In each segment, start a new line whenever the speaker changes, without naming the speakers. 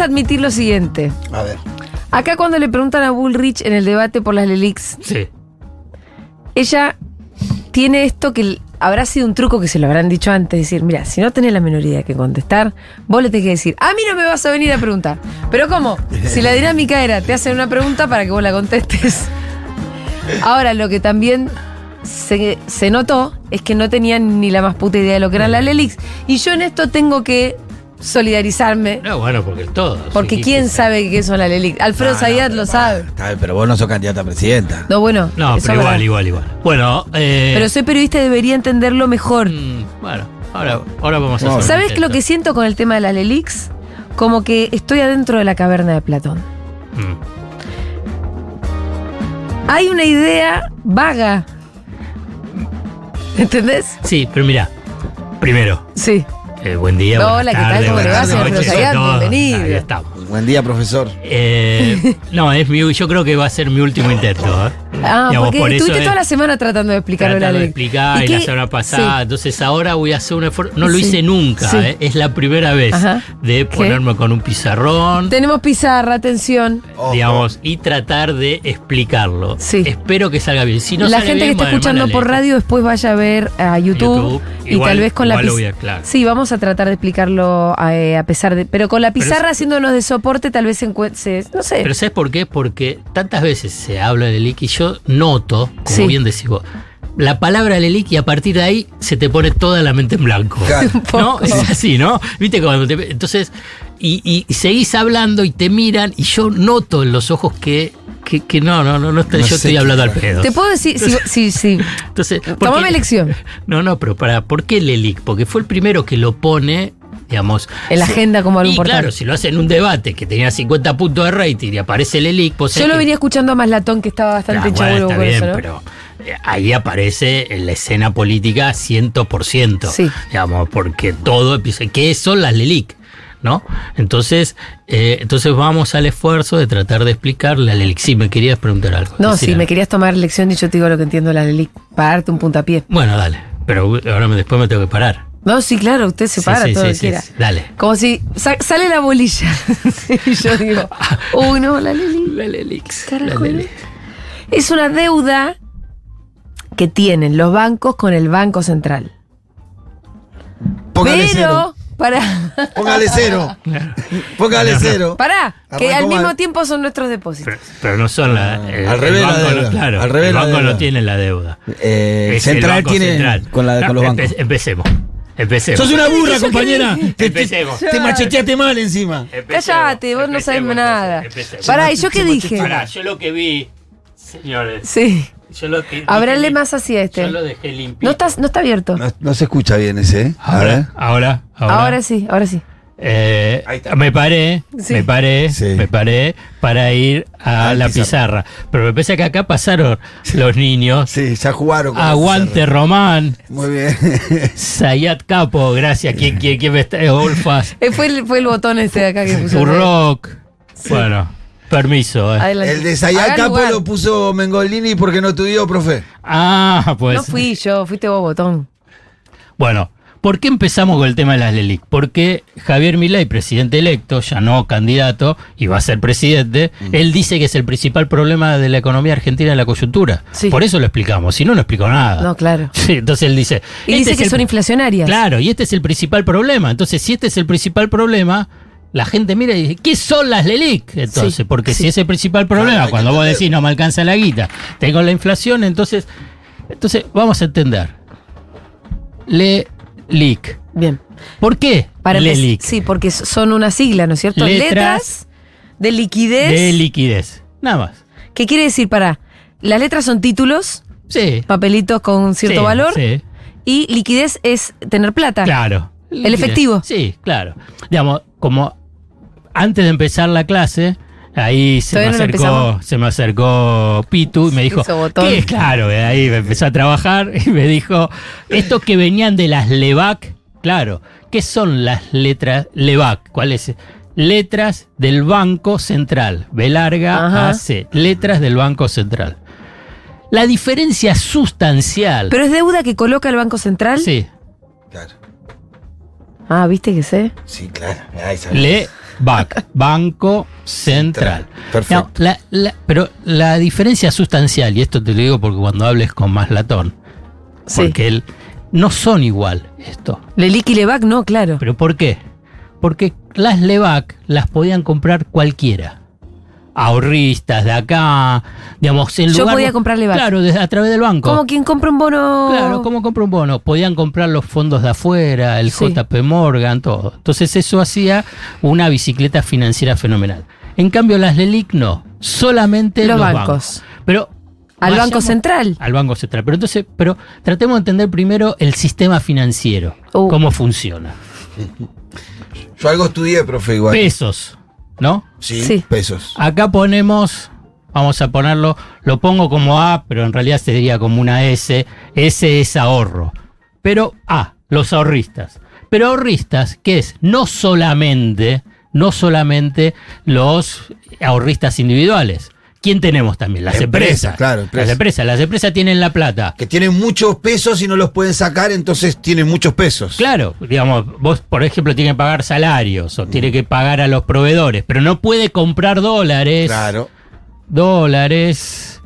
a admitir lo siguiente.
A ver.
Acá cuando le preguntan a Bullrich en el debate por las Lelix,
Sí.
ella tiene esto que habrá sido un truco que se lo habrán dicho antes, decir, mira, si no tenés la menor idea que contestar, vos le tenés que decir, a mí no me vas a venir a preguntar. Pero ¿cómo? Si la dinámica era, te hacen una pregunta para que vos la contestes. Ahora, lo que también se, se notó es que no tenían ni la más puta idea de lo que eran las Lelix. Y yo en esto tengo que solidarizarme,
No, bueno, porque todos.
porque quién
sí.
sabe qué son las Lelix. Alfredo
No,
Zayat lo sabe.
Está bien, pero vos no sos candidata a presidenta.
No, bueno.
No, pero
es verdad.
igual, igual, igual. Bueno, eh,
Pero soy periodista y debería entenderlo mejor.
mm, bueno, ahora, ahora vamos a hacer.
¿Sabes qué lo que siento con el tema de la Lelix? Como que estoy adentro de la caverna de Platón.
Mm.
Hay una idea vaga. ¿Entendés?
Sí, pero mira, primero,
Sí.
Eh, buen día.
Hola, ¿qué tal? ¿Cómo le va,
señor.
Bienvenido.
Ahí estamos.
Buen día, profesor.
Eh, no, es mi, yo creo que va a ser mi último intento. ¿eh?
Ah,
Digamos,
porque
por
estuviste
es-
toda la semana tratando de explicarlo la
Tratando de explicar y, la semana pasada.
Sí.
Entonces ahora voy a hacer un esfuerzo. No lo
Sí.
hice nunca,
Sí.
¿eh? es la primera vez
Ajá.
de ponerme con un pizarrón.
Tenemos pizarra, atención.
Ojo.
digamos, y tratar de explicarlo.
Sí.
Espero que salga bien. Si no
la
sale
gente
bien,
que está escuchando por radio después vaya a ver a YouTube,
YouTube.
y
Igual-
tal vez con la pizarra.
claro.
Sí, vamos a tratar de explicarlo eh, a pesar de. Pero con la
Pero
pizarra
es-
haciéndonos de soporte, tal vez se encuentre. No sé.
Pero ¿sabes por qué? Porque tantas veces se habla de Lelic y yo noto, como
Sí.
bien decís vos, la palabra Lelic y a partir de ahí se te pone toda la mente en blanco.
Claro.
¿No? Es así, ¿no? Viste cuando te- Entonces, y, y- y seguís hablando y te miran y yo noto en los ojos que, que, que no, no, no, no estoy-
No
yo estoy hablando al pedo.
Te puedo decir, sí, sí, sí.
Entonces, ¿por
Tomame lección.
No, no, pero para, ¿por qué Lelic? Porque fue el primero que lo pone, digamos.
En la agenda como algo
y
importante.
claro, si lo hace en un debate que tenía 50 puntos de rating y aparece Lelic, pues
Yo lo
que-
venía escuchando a Maslatón, que estaba bastante
Ah, bueno,
con
bien,
eso, ¿no?
pero eh, ahí aparece en la escena política 100%.
Sí.
Digamos, porque todo empieza. ¿Qué son las LELIC? ¿No? Entonces, eh, entonces vamos al esfuerzo de tratar de explicar la LELIC. Sí, me querías preguntar algo.
No, si me
algo.
querías tomar lección y yo te digo lo que entiendo la Lelic, para darte un puntapié.
Bueno, dale. Pero ahora me- después me tengo que parar.
No, sí, claro, usted se para
sí,
todo
sí,
lo que
sí,
quiera.
sí. Dale.
Como si sa- sale la bolilla. y yo digo, uy, no, la Lelic.
La LELIC.
Carajo,
la.
Es una deuda que tienen los bancos con el Banco Central.
Póngale
Pero,
cero.
para,
Póngale cero. Póngale cero.
para, que
Arrancó
al mismo
mal.
tiempo son nuestros depósitos.
Pero, pero no son la. el-
Al revés
el
la
banco no-
deuda.
claro,
Al revés
el
la
banco no
deuda.
tiene la deuda.
Eh, central
Banco
tiene
Central.
Con, la,
No,
con los bancos.
empe- empecemos. Empecemos.
Sos una burra, compañera. Te, te,
Empecemos.
te macheteaste mal encima.
Empecemos,
Cállate, vos no sabes
empecemos,
nada.
empecemos.
Pará, ¿y yo qué dije?
Pará, yo lo que vi, señores,
Sí.
yo lo que
más hacia este.
Yo lo dejé limpio.
No está, no está abierto.
No, no se escucha bien ese, ¿eh? A.
Ahora, ahora, ahora.
Ahora sí, ahora sí.
Eh, me paré,
Sí.
me paré,
Sí.
me paré para ir a la
pizarra.
pizarra. Pero me parece que acá pasaron los niños.
Sí, ya jugaron. con
Aguante. Román,
Muy bien.
Sayat Capo, gracias. ¿Quién, quién, quién me está? Olfas,
Eh, fue, el, fue el botón este de acá que puso.
Urrock. Bueno, permiso. eh.
El de Capo lo puso Mengolini porque no estudió, profe.
Ah, pues.
No fui yo, fuiste vos, botón.
Bueno, ¿por qué empezamos con el tema de las LELIC? Porque Javier Milei, presidente electo, ya no candidato, y va a ser presidente,
Mm.
él dice que es el principal problema de la economía argentina la coyuntura.
Sí.
Por eso lo explicamos, si no, no explicó nada.
No, claro.
Sí, entonces él dice...
Y
este
dice
es
que
el-
son inflacionarias.
Claro, y este es el principal problema. Entonces, si este es el principal problema... La gente mira y dice, ¿qué son las LELIC? Entonces,
Sí,
porque
sí.
si es el principal problema,
Claro,
cuando vos decís no me alcanza la guita, tengo la inflación, entonces, entonces vamos a entender. LELIC.
Bien.
¿Por qué
Para
LELIC?
Sí, porque son una sigla, ¿no es cierto?
Letras
Letras, de liquidez.
De liquidez. Nada más.
¿Qué quiere decir para? Las letras son títulos,
Sí.
papelitos con cierto
Sí,
valor.
Sí.
Y liquidez es tener plata.
Claro.
¿El efectivo?
Sí, claro. Digamos, como antes de empezar la clase, ahí se me,
Todavía
acercó, se me acercó Pitu y me dijo. ¿qué? Claro, eh, ahí me empezó a trabajar y me dijo, estos que venían de las LEVAC, claro, ¿qué son las letras LEVAC? ¿Cuáles? Letras del Banco Central, B larga
Ajá.
AC, letras del Banco Central. La diferencia sustancial.
Pero es deuda que coloca el Banco Central.
sí,
Claro.
Ah, ¿viste que sé?
Sí, claro. Ahí sabía.
Le BAC, Banco Central.
Perfecto.
No, la- la- pero la diferencia sustancial, y esto te lo digo porque cuando hables con Maslatón,
Sí.
porque él, no son igual esto.
Lelic y Levac, no, claro.
¿Pero por qué? Porque las LEVAC las podían comprar cualquiera. Ahorristas de acá, digamos, en
Yo
lugar.
podía comprar Levac.
Claro, desde- a través del banco.
Como quien compra un bono.
Claro, ¿cómo compra un bono? Podían comprar los fondos de afuera, el
Sí.
JP Morgan, todo. Entonces eso hacía una bicicleta financiera fenomenal. En cambio las LELIC no, solamente
Los
los,
bancos.
bancos. Pero
Al
vayamos-
Banco Central.
Al Banco Central. Pero entonces, pero tratemos de entender primero el sistema financiero,
Uh.
cómo funciona.
Yo algo estudié, profe, igual.
Pesos, ¿no?
Sí,
Sí.
pesos.
Acá ponemos, vamos a ponerlo, lo pongo como A, pero en realidad sería como una S. S es ahorro. Pero A, los ahorristas. Pero ahorristas, ¿qué es? No solamente, no solamente los ahorristas individuales. ¿Quién tenemos también? Las
Empresas,
empresas.
claro, empresas.
Las empresas. Las empresas tienen la plata.
Que tienen muchos pesos y no los pueden sacar, entonces tienen muchos pesos.
Claro, digamos, vos, por ejemplo, tiene que pagar salarios o tiene que pagar a los proveedores, pero no puede comprar dólares.
Claro.
Dólares.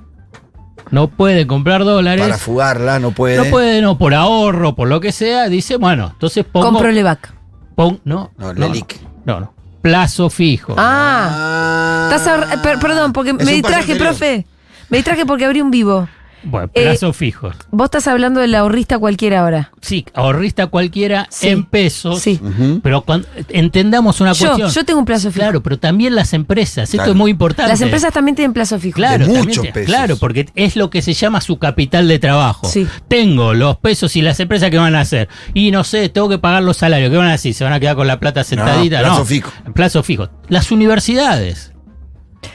No puede comprar dólares.
Para fugarla no puede.
No puede, no, por ahorro, por lo que sea, dice, bueno, entonces pongo.
Compro Levac.
pon- no,
No,
no,
Lelic.
no, no. Plazo fijo.
Ah. Estás ahor- eh, per- perdón, porque
Es
me distraje, profe. Me distraje porque abrí un vivo.
Bueno,
eh,
plazo fijo.
Vos estás hablando del ahorrista cualquiera ahora.
Sí, ahorrista cualquiera
Sí.
en pesos.
Sí.
Pero cuando, entendamos una
Yo,
cuestión.
yo tengo un plazo fijo.
Claro, pero también las empresas. Esto es muy importante.
Las empresas también tienen plazo fijo.
Claro,
muchos pesos.
claro, porque es lo que se llama su capital de trabajo.
Sí.
Tengo los pesos y las empresas que van a hacer. Y no sé, tengo que pagar los salarios. ¿Qué van a hacer? ¿Se van a quedar con la plata sentadita?
plazo
No,
fijo.
Plazo fijo. Las universidades.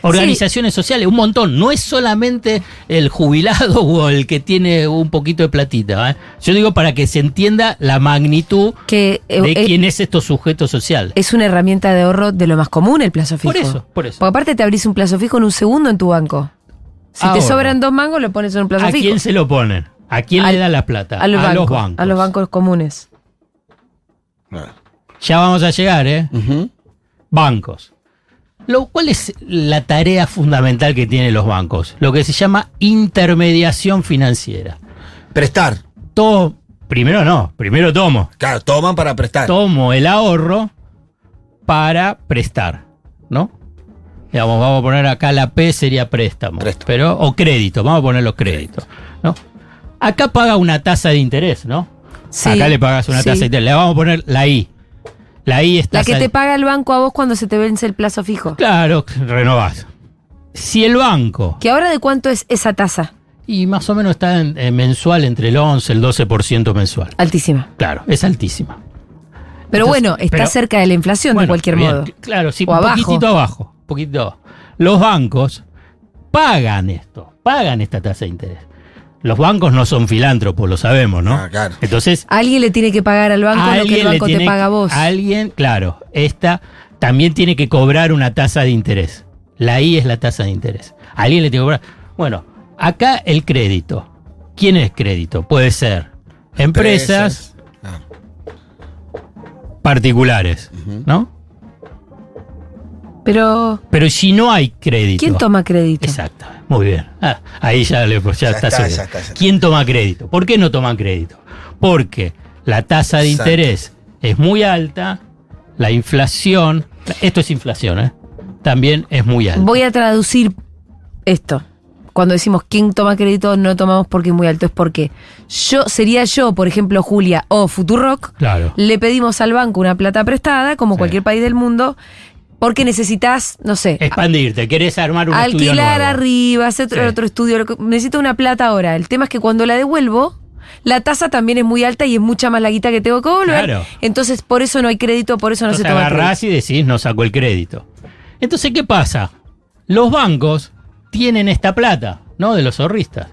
Organizaciones sociales, un montón. No es solamente el jubilado o el que tiene un poquito de platita. ¿eh? Yo digo para que se entienda la magnitud
Que eh,
de
eh,
quién es estos sujetos sociales.
es una herramienta de ahorro de lo más común el plazo fijo.
Por eso, por eso.
Porque aparte te abrís un plazo fijo en un segundo en tu banco. Si te sobran dos mangos, lo pones en un plazo
¿A
fijo.
quién se lo ponen? ¿A quién
Al-
le da la plata?
a los, bancos,
bancos.
A los bancos comunes.
Ya vamos a llegar, ¿eh? Bancos. Lo, ¿Cuál es la tarea fundamental que tienen los bancos? Lo que se llama intermediación financiera.
Prestar.
Todo, primero no, primero tomo.
Claro, toman para prestar.
Tomo el ahorro para prestar, ¿no? Digamos, vamos a poner acá la P sería préstamo.
Préstamo.
Pero, o crédito, vamos a poner los créditos, ¿no? Acá paga una tasa de interés, ¿no?
Sí,
Acá le pagas una
sí.
tasa de interés. Le vamos a poner la I. La I
que te paga el banco a vos cuando se te vence el plazo fijo.
Claro, renovás. Si el banco,
¿Que ahora de cuánto es esa tasa?
y más o menos está en, en mensual entre el 11 y el 12% mensual.
Altísima.
Claro, es altísima.
Pero
Entonces,
bueno, está
pero-
cerca de la inflación de cualquier
bien,
modo.
Claro, sí,
O
un
abajo.
poquitito abajo, poquitito abajo. Los bancos pagan esto, pagan esta tasa de interés. Los bancos no son filántropos, lo sabemos, ¿no?
Ah, claro.
Entonces,
Alguien le tiene que pagar al banco lo que el
alguien le
banco te paga a vos.
Alguien, claro, esta también tiene que cobrar una tasa de interés. La I es la tasa de interés. Alguien le tiene que cobrar. Bueno, acá el crédito. ¿Quién es crédito? Puede ser empresas,
Ah,
particulares, ¿no?
Pero,
Pero si no hay crédito.
¿quién toma crédito?
Exacto, muy bien. Ah, ahí ya, le, ya,
Ya
está,
ya.
¿Quién toma crédito? ¿Por qué no toman crédito? Porque la tasa de
Exacto.
interés es muy alta, la inflación, esto es inflación, ¿eh? también es muy alta.
Voy a traducir esto. Cuando decimos quién toma crédito, no tomamos porque es muy alto, es porque yo, sería yo, por ejemplo, Julia o Futurock,
Claro.
le pedimos al banco una plata prestada, como
Sí.
cualquier país del mundo, porque necesitas, no sé,
Expandirte, querés armar un estudio
alquilar
nuevo.
arriba, hacer otro,
Sí.
otro estudio. Necesito una plata ahora. El tema es que cuando la devuelvo, la tasa también es muy alta y es mucha más la guita que tengo que devolver.
Claro.
Entonces, por eso no hay crédito, por eso no
Entonces
se toma crédito.
agarrás y decís, no saco el crédito. Entonces, ¿qué pasa? Los bancos tienen esta plata, ¿no? De los ahorristas.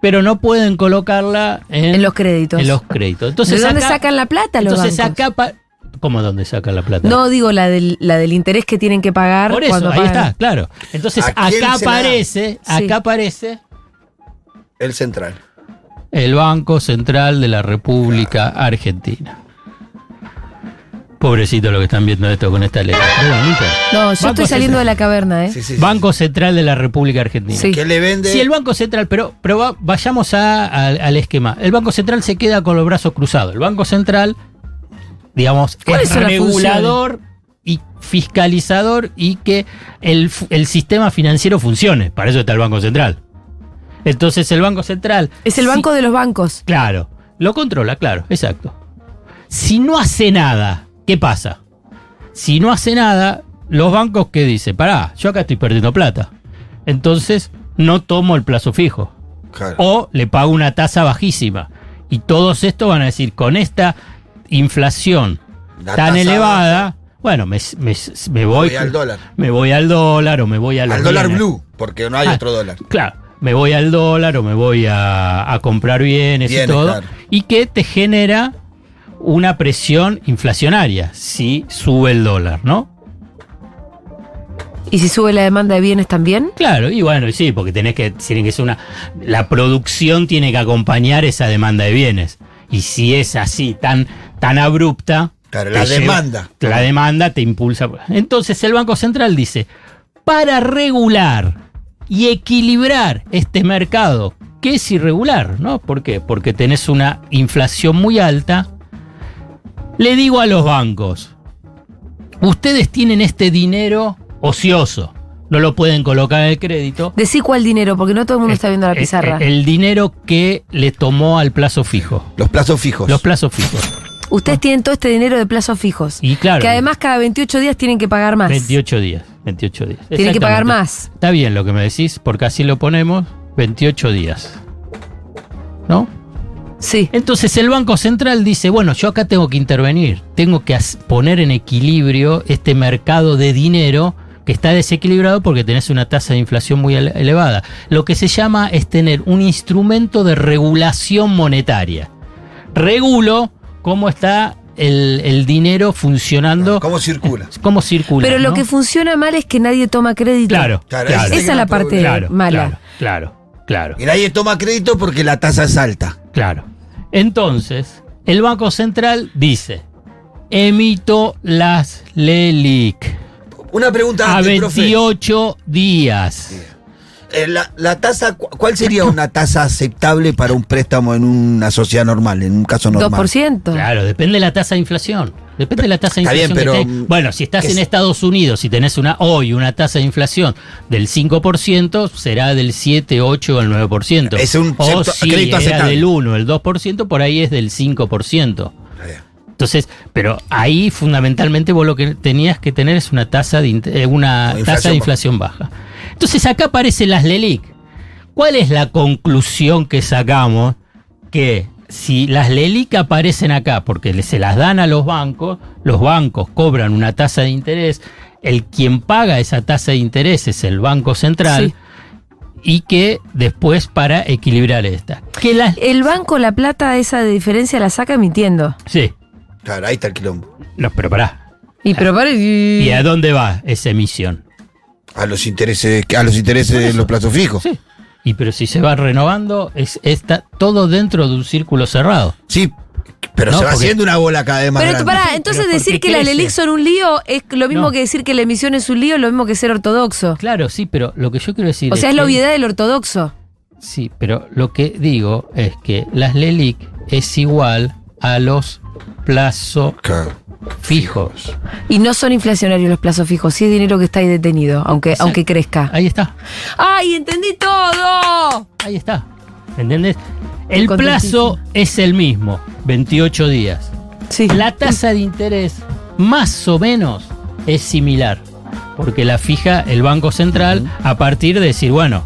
Pero no pueden colocarla en,
En los créditos.
En los créditos. Entonces,
¿De dónde
acá-
sacan la plata los
Entonces
bancos?
acá... ¿Cómo dónde sacan la plata?
No digo la del, la del interés que tienen que pagar
Por eso,
cuando
ahí
pagan.
está, claro. Entonces
¿A quién
acá aparece,
Sí.
acá aparece
El central.
el Banco Central de la República Argentina. Pobrecito lo que están viendo esto con esta letra. No
yo
Banco
estoy saliendo de la caverna, ¿eh?
Sí, sí, sí.
Banco Central de la República Argentina.
Sí.
¿Qué le vende?
Si el Banco Central, pero, pero va- vayamos a- a- al esquema. El Banco Central se queda con los brazos cruzados. El Banco Central, digamos,
¿Cuáles
es regulador y fiscalizador y que el, el sistema financiero funcione. Para eso está el Banco Central. Entonces el Banco Central...
Es el
si-
banco de los bancos.
Claro, lo controla, claro, exacto. Si no hace nada, ¿qué pasa? Si no hace nada, los bancos que dicen, pará, yo acá estoy perdiendo plata. Entonces no tomo el plazo fijo.
Claro.
O le pago una tasa bajísima. Y todos estos van a decir, con esta inflación
La
tan elevada, bueno, me, me- me voy,
Voy al dólar.
Me voy al dólar o me voy a los
Al dólar blue, porque no hay
Ah,
otro dólar.
Claro, me voy al dólar o me voy a, a comprar bienes, y todo.
claro.
Y que te genera una presión inflacionaria si sube el dólar, ¿no?
¿Y si sube la demanda de bienes también?
Claro, y bueno, sí, porque tenés que, tiene que ser una. La producción tiene que acompañar esa demanda de bienes. Y si es así, tan, tan abrupta.
Claro, la demanda.
La demanda te impulsa. Entonces el Banco Central dice: para regular y equilibrar este mercado, que es irregular, ¿no? ¿Por qué? Porque tenés una inflación muy alta. Le digo a los bancos: ustedes tienen este dinero ocioso. No lo pueden colocar en el crédito.
Decí cuál dinero, porque no todo el mundo está viendo la pizarra.
El, el dinero que le tomó al plazo fijo.
Los plazos fijos.
Los plazos fijos.
Ustedes tienen todo este dinero de plazos fijos.
Y claro,
Que además cada 28 días tienen que pagar más.
28 días. 28 días.
Tienen que pagar más.
Está bien lo que me decís, porque así lo ponemos. 28 días. ¿No?
Sí.
Entonces el Banco Central dice, bueno, yo acá tengo que intervenir, tengo que poner en equilibrio este mercado de dinero que está desequilibrado porque tenés una tasa de inflación muy ele- elevada. Lo que se llama es tener un instrumento de regulación monetaria. Regulo cómo está el, el dinero funcionando,
¿Cómo circula?
cómo circula.
Pero lo
¿no?
que funciona mal es que nadie toma crédito.
Claro,
Claro,
Esa es la parte
claro,
mala.
claro, claro, claro.
Y nadie toma crédito porque la tasa es alta.
Claro. Entonces, el Banco Central dice, emito las LELIC
Una pregunta
a
antes, profe.
28 días.
Eh, la, la tasa, cu- ¿cuál sería una tasa aceptable para un préstamo en una sociedad normal, en un caso normal?
2%.
Claro, depende de la tasa de inflación. Depende de la tasa de
Está bien,
inflación. que
pero,
tenés.
mm,
bueno, si estás
¿qué
en
es?
Estados Unidos y tenés una hoy una tasa de inflación del 5%, será del 7, 8 o el 9%.
Es un
o
cierto-
si
crédito
era
aceptable.
del 1, el 2%, por ahí es del 5%. Entonces, pero ahí fundamentalmente vos lo que tenías que tener es una tasa de, eh, una tasa de inflación baja. Entonces acá aparecen las LELIC. ¿Cuál es la conclusión que sacamos? Que si las LELIC aparecen acá porque se las dan a los bancos, los bancos cobran una tasa de interés, el quien paga esa tasa de interés es el Banco Central
Sí.
y que después para equilibrar esta. Que las,
El banco la plata esa de diferencia la saca emitiendo.
sí,
Claro, ahí está el quilombo.
no, pero pará.
Y pero para-
¿Y a dónde va esa emisión?
A los intereses, a los intereses de los plazos fijos.
Sí. Y pero si se va renovando, es, está todo dentro de un círculo cerrado.
Sí, pero
No,
se va
porque-
haciendo una bola cada vez más
Pero
grande.
pará, entonces
pero
decir que las
crece.
LELIC son un lío es lo mismo
No.
que decir que la emisión es un lío, lo mismo que ser ortodoxo.
Claro, sí, pero lo que yo quiero decir
O sea, es la
que-
obviedad del ortodoxo.
Sí, pero lo que digo es que las LELIC es igual a los plazos
Claro.
fijos.
Y no son inflacionarios los plazos fijos, sí es dinero que está ahí detenido, aunque,
Exacto.
aunque crezca.
Ahí está,
¡Ay, entendí todo!
ahí está. ¿Entendés? El plazo es el mismo, 28 días.
Sí.
La tasa de interés más o menos es similar, porque la fija el Banco Central a partir de decir, bueno,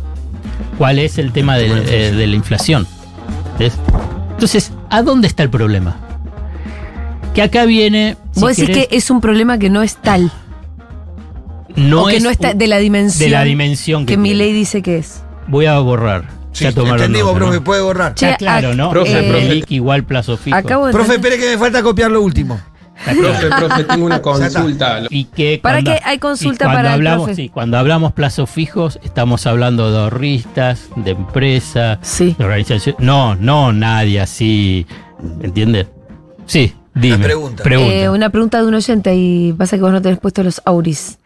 ¿cuál es el tema de, eh, de la inflación? ¿Ves? Entonces, ¿a dónde está el problema? Que acá viene... si
Vos decís que es un problema que no es tal.
no
o que
es
no está
un-
de la dimensión.
de la dimensión que,
que mi ley dice que es.
Voy a borrar.
Sí,
Ya
entendimos,
nota, ¿no?
profe, puede borrar.
Che,
Está claro, ¿no?
Profe.
LELIC igual plazo fijo.
Acabo de
Profe, espere que me falta copiar lo último.
Profe, profe, tengo una consulta.
Y que
¿Para
cuando-
qué hay consulta
y cuando
para el
hablamos,
profe?
sí, cuando hablamos plazos fijos, estamos hablando de ahorristas, de empresas,
Sí.
de organizaciones. No, no nadie así, ¿entiendes? Sí, Dime,
pregunta.
pregunta.
Eh, una pregunta de un oyente y pasa que vos no tenés puesto los auris.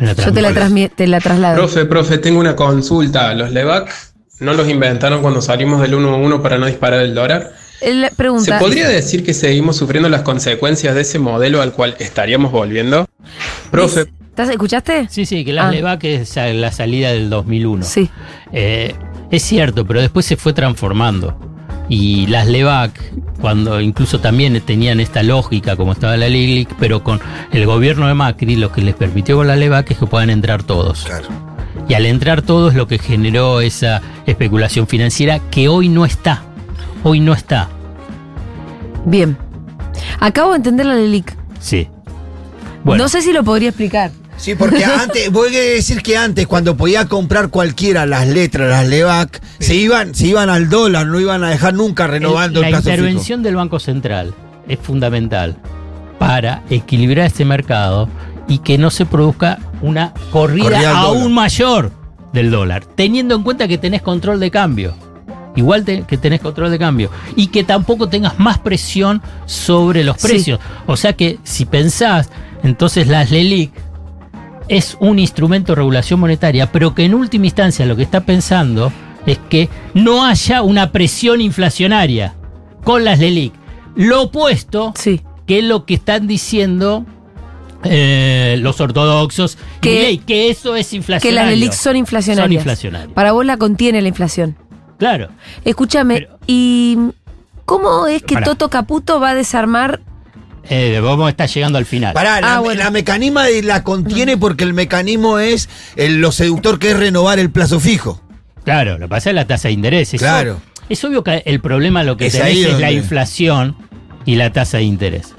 Yo te la, te la traslado.
Profe, profe, tengo una consulta. ¿Los LEVAC no los inventaron cuando salimos del 1-1 para no disparar el dólar?
Él
¿Se podría decir que seguimos sufriendo las consecuencias de ese modelo al cual estaríamos volviendo? Profe,
¿Estás- ¿Escuchaste?
Sí, sí, que las
Ah.
LEVAC es la salida del 2001.
Sí.
Eh, es cierto, pero después se fue transformando. Y las LEVAC, cuando incluso también tenían esta lógica, como estaba la LILIC, pero con el gobierno de Macri, lo que les permitió con la LEVAC es que puedan entrar todos.
Claro.
Y al entrar todos, lo que generó esa especulación financiera que hoy no está. Hoy no está.
Bien. Acabo de entender la LELIC.
Sí. Bueno,
No sé si lo podría explicar.
Sí, porque antes, voy a decir que antes, cuando podía comprar cualquiera las letras, las LEVAC, se iban, se iban al dólar, no iban a dejar nunca renovando el,
la
plazo fijo.
intervención del Banco Central es fundamental para equilibrar este mercado y que no se produzca una corrida,
Corrida
aún
dólar.
mayor del dólar, teniendo en cuenta que tenés control de cambio. Igual te- que tenés control de cambio. Y que tampoco tengas más presión sobre los
Sí.
precios. O sea que si pensás, entonces las LELIC es un instrumento de regulación monetaria, pero que en última instancia lo que está pensando es que no haya una presión inflacionaria con las LELIC. Lo opuesto,
Sí.
que es lo que están diciendo eh, los ortodoxos, y
Que-
Milei, que eso es
Que
inflacionario.
las LELIC son inflacionarias.
Son inflacionarias.
Para vos la contiene la inflación.
Claro.
Escúchame,
Pero-
¿y cómo es que. Toto Caputo va a desarmar?
Eh, vamos a estar llegando al final.
Pará, la,
Ah, bueno.
la mecanisma de- la contiene porque el mecanismo es el- lo seductor que es renovar el plazo fijo.
Claro, lo que pasa es la tasa de interés.
Claro.
Es obvio que el problema lo que
Es
tenés
ahí
es la inflación y la tasa de interés.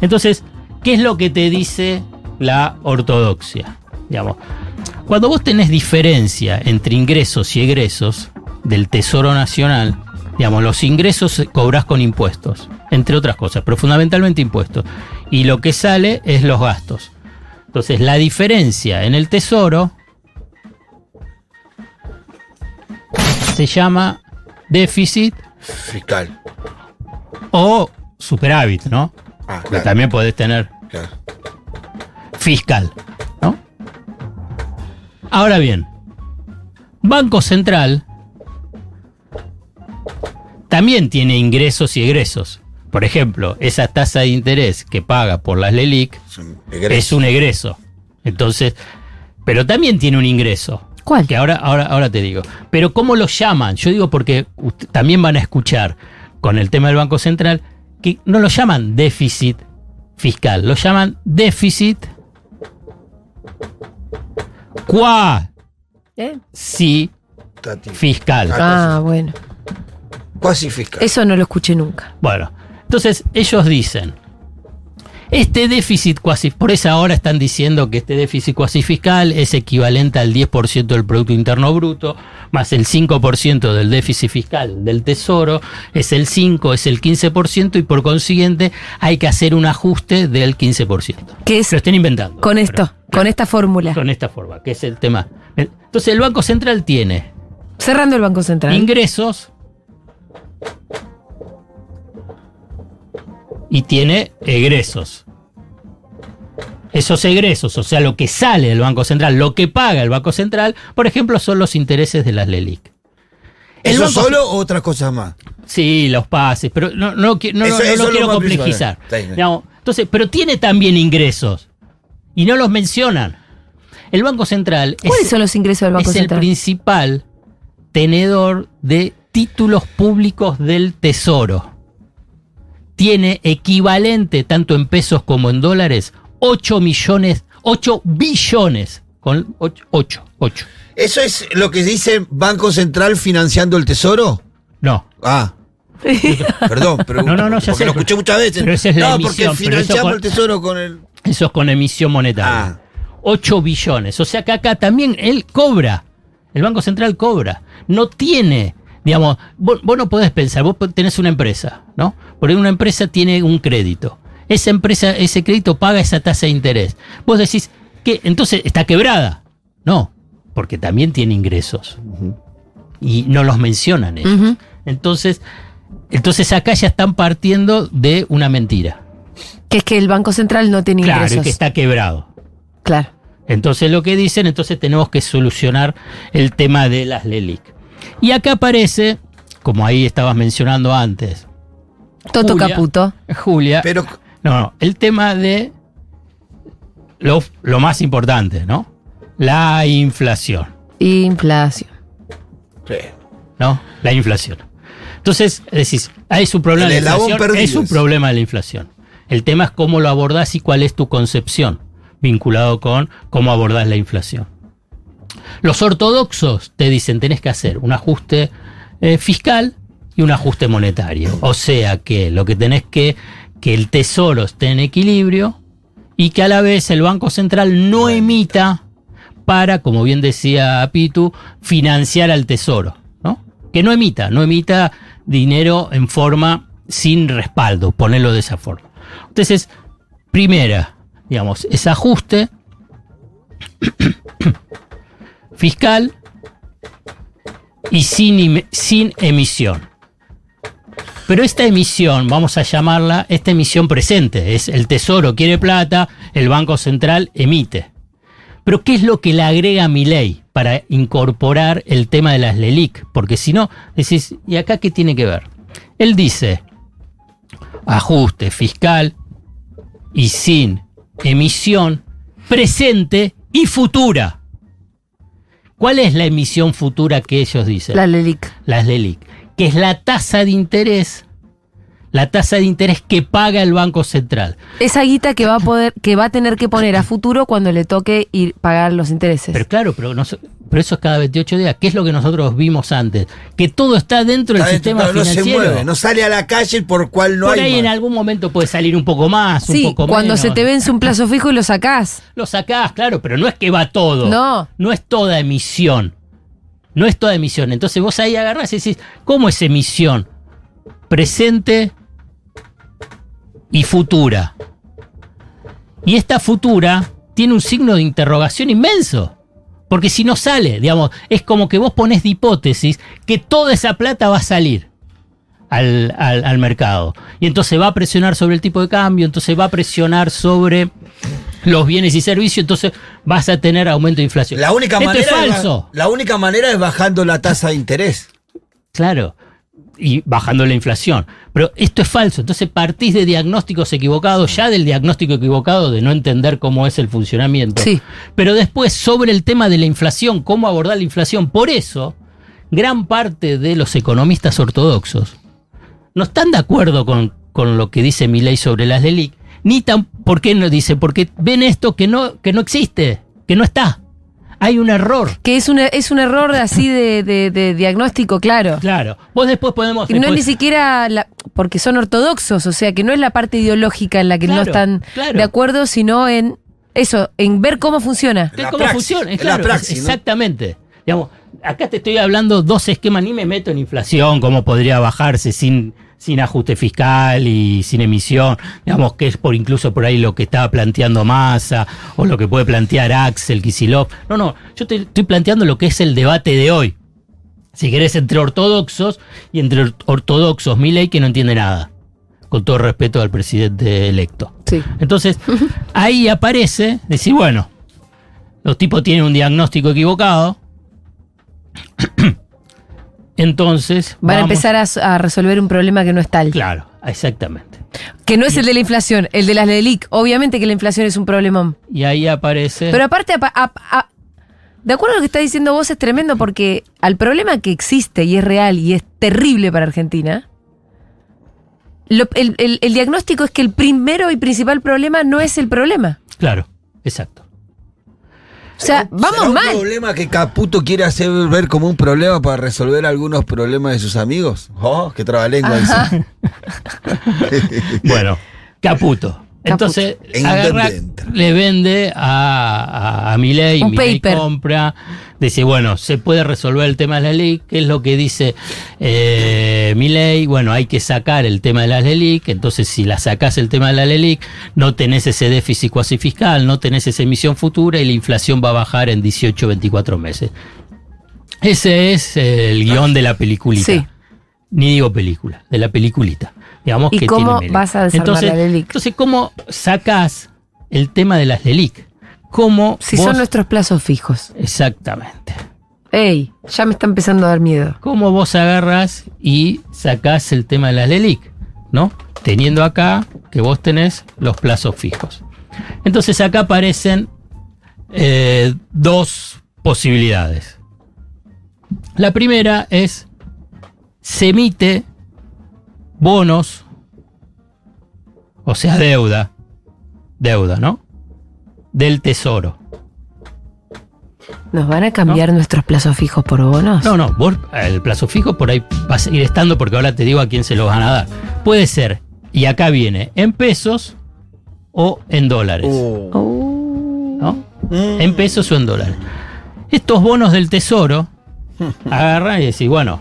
Entonces, ¿qué es lo que te dice la ortodoxia? Digamos, cuando vos tenés diferencia entre ingresos y egresos del Tesoro Nacional, digamos, los ingresos cobrás con impuestos, entre otras cosas, pero fundamentalmente impuestos. Y lo que sale es los gastos. Entonces, la diferencia en el Tesoro se llama déficit
Fiscal.
o superávit, ¿no?
Ah, claro,
también podés tener
claro.
fiscal, ¿no? Ahora bien, Banco Central también tiene ingresos y egresos. Por ejemplo, esa tasa de interés que paga por las LELIC
Es un egreso.
es un egreso. Entonces, pero también tiene un ingreso.
¿Cuál?
Que ahora, ahora, ahora te digo. Pero ¿cómo lo llaman? Yo digo porque también van a escuchar con el tema del Banco Central que no lo llaman déficit fiscal, lo llaman déficit cuasi
¿Eh?
Tati.
fiscal.
Ah.
Ah, bueno. Eso no lo escuché nunca.
Bueno, entonces ellos dicen, este déficit cuasi, por esa hora están diciendo que este déficit cuasi fiscal es equivalente al 10% del Producto Interno Bruto, más el 5% del déficit fiscal del Tesoro, es el 5, es el 15% y por consiguiente hay que hacer un ajuste del 15%.
¿Qué es
lo estén inventando.
con
pero-
esto, con esta fórmula?
con esta forma, que es el tema. Entonces el Banco Central tiene
Cerrando el Banco Central.
ingresos y tiene egresos. Esos egresos, o sea, lo que sale del Banco Central, lo que paga el Banco Central, por ejemplo, son los intereses de las LELIC. El
¿Eso
Banco-
solo o otras cosas más?
Sí, los pases, pero no, no, no,
Eso-
no- no
eso
lo quiero complejizar. Digamos, entonces, pero tiene también ingresos y no los mencionan. El Banco Central
¿Cuáles
es,
son los ingresos del Banco
es el principal tenedor de títulos públicos del Tesoro. Tiene equivalente, tanto en pesos como en dólares, 8 millones, 8 billones, con 8, 8, 8.
¿Eso es lo que dice Banco Central financiando el tesoro?
No,
Ah. Perdón, pero
No, no, no, ya sé,
lo escuché muchas veces.
pero esa es la
no,
emisión,
porque financiamos
con-
el tesoro con el.
eso es con emisión monetaria.
Ah.
8 billones. O sea que acá también él cobra. El Banco Central cobra. No tiene, digamos, vos, vos no podés pensar, vos tenés una empresa, ¿no? Porque una empresa tiene un crédito. Esa empresa, ese crédito paga esa tasa de interés. Vos decís, que Entonces está quebrada. No, porque también tiene ingresos. Y no los mencionan ellos. Entonces, Entonces acá ya están partiendo de una mentira.
Que es que el Banco Central no tiene
Claro,
ingresos.
que está quebrado.
Claro.
Entonces lo que dicen, entonces tenemos que solucionar el tema de las LELIC. Y acá aparece, como ahí estabas mencionando antes,
Toto
Julia.
Caputo.
Julia.
Pero
No, no, el tema de lo, lo más importante, ¿no? La inflación,
Inflación.
¿no? La inflación. Entonces, decís, es un problema
El
de la inflación.
perdido
Es un problema de la inflación. El tema es cómo lo abordás y cuál es tu concepción vinculado con cómo abordás la inflación. Los ortodoxos te dicen tenés que hacer un ajuste eh, fiscal y un ajuste monetario. O sea que lo que tenés que que el tesoro esté en equilibrio y que a la vez el Banco Central no emita para, como bien decía Pitu, financiar al tesoro. ¿no? Que no emita, no emita dinero en forma sin respaldo, ponerlo de esa forma. Entonces, primera, digamos, es ajuste fiscal y sin, im- sin emisión. Pero esta emisión, vamos a llamarla esta emisión presente, es el Tesoro quiere plata, el Banco Central emite. Pero ¿qué es lo que le agrega mi ley para incorporar el tema de las LELIC? Porque si no, decís, ¿y acá qué tiene que ver? Él dice, ajuste fiscal y sin emisión presente y futura. ¿Cuál es la emisión futura que ellos dicen?
La LELIC.
las LELIC, que es la tasa de interés, la tasa de interés que paga el Banco Central.
Esa guita que va a poder, que va a tener que poner a futuro cuando le toque ir pagar los intereses.
Pero claro, pero, no pero eso es cada 28 días. ¿Qué es lo que nosotros vimos antes? Que todo está dentro del
dentro,
sistema
no, no se
financiero.
mueve, no sale a la calle por cual no
Por
hay.
ahí en algún momento puede salir un poco más,
sí,
un poco
cuando
menos.
se te vence un plazo fijo y lo sacás.
Lo sacás, claro, pero no es que va todo.
No.
No es toda emisión. No es toda emisión. Entonces vos ahí agarrás y decís, ¿cómo es emisión? Presente y futura. Y esta futura tiene un signo de interrogación inmenso. Porque si no sale, digamos, es como que vos pones de hipótesis que toda esa plata va a salir al, al- al mercado. Y entonces va a presionar sobre el tipo de cambio, entonces va a presionar sobre los bienes y servicios, entonces vas a tener aumento de inflación.
La única
Esto
manera
es falso.
la única manera es bajando la tasa de interés.
Claro. Y bajando la inflación. Pero esto es falso. Entonces partís de diagnósticos equivocados, ya del diagnóstico equivocado de no entender cómo es el funcionamiento.
Sí.
Pero después, sobre el tema de la inflación, cómo abordar la inflación. Por eso, gran parte de los economistas ortodoxos no están de acuerdo con, con lo que dice mi ley sobre las LELIC. Ni tan, ¿por qué no dice? Porque ven esto que no, que no existe, que no está. Hay un error.
Que es, una, es un error así de, de- de diagnóstico, claro.
Claro. Vos después podemos.
Y no es ni siquiera la- porque son ortodoxos, o sea que no es la parte ideológica en la que no están
claro.
de acuerdo, sino en eso, en ver cómo funciona.
¿Qué-
La
¿Cómo
praxis,
funciona?
es la praxis, ¿no?
Exactamente. Digamos, acá te estoy hablando dos esquemas, ni me meto en inflación, cómo podría bajarse sin, sin ajuste fiscal y sin emisión, digamos que es por incluso por ahí lo que estaba planteando Massa o lo que puede plantear Axel Kisilov. No, no, yo te estoy planteando lo que es el debate de hoy. Si querés, entre ortodoxos y entre or- ortodoxos, ley que no entiende nada. Con todo respeto al presidente electo.
Sí.
Entonces, ahí aparece decir, bueno, los tipos tienen un diagnóstico equivocado. Entonces,
Van a empezar a, resolver un problema que no es tal.
Claro, exactamente.
Que no es el de la inflación, el de las LELIC. Obviamente que la inflación es un problemón.
Y ahí aparece.
Pero aparte, apa- a- a- de acuerdo a lo que está diciendo vos, es tremendo porque al problema que existe y es real y es terrible para Argentina, lo- el, el- el diagnóstico es que el primero y principal problema no es el problema.
claro, exacto.
O sea, vamos
¿Será un
mal.
problema que Caputo quiere hacer ver como un problema para resolver algunos problemas de sus amigos? Oh, qué trabalengua dice.
Bueno, Caputo. Entonces,
En
agarra, le vende a, a, a Milei
paper.
compra, dice, bueno, se puede resolver el tema de la ley, que es lo que dice eh, Milei, bueno, hay que sacar el tema de las LELIC, entonces si la sacás el tema de la LELIC, no tenés ese déficit cuasi fiscal, no tenés esa emisión futura y la inflación va a bajar en 18, 24 meses. Ese es el guion de la peliculita.
Sí.
ni digo película, de la peliculita. Digamos
¿Y
que
cómo
tiene
vas a desarmar
entonces,
la LELIC?
Entonces, ¿cómo sacás el tema de las LELIC? ¿Cómo
Si
vos-
son nuestros plazos fijos.
Exactamente.
Ey, ya me está empezando a dar miedo.
¿Cómo vos agarras y sacás el tema de las LELIC? ¿No? Teniendo acá que vos tenés los plazos fijos. Entonces acá aparecen eh, dos posibilidades. La primera es, se emite bonos, o sea, deuda, deuda, ¿no? Del tesoro.
¿Nos van a cambiar nuestros plazos fijos por bonos?
No, no, vos el plazo fijo por ahí va a seguir estando porque ahora te digo a quién se los van a dar. Puede ser, y acá viene, en pesos o en dólares.
Oh.
¿no?
Mm.
En pesos o en dólares. Estos bonos del tesoro, agarran y decís, bueno,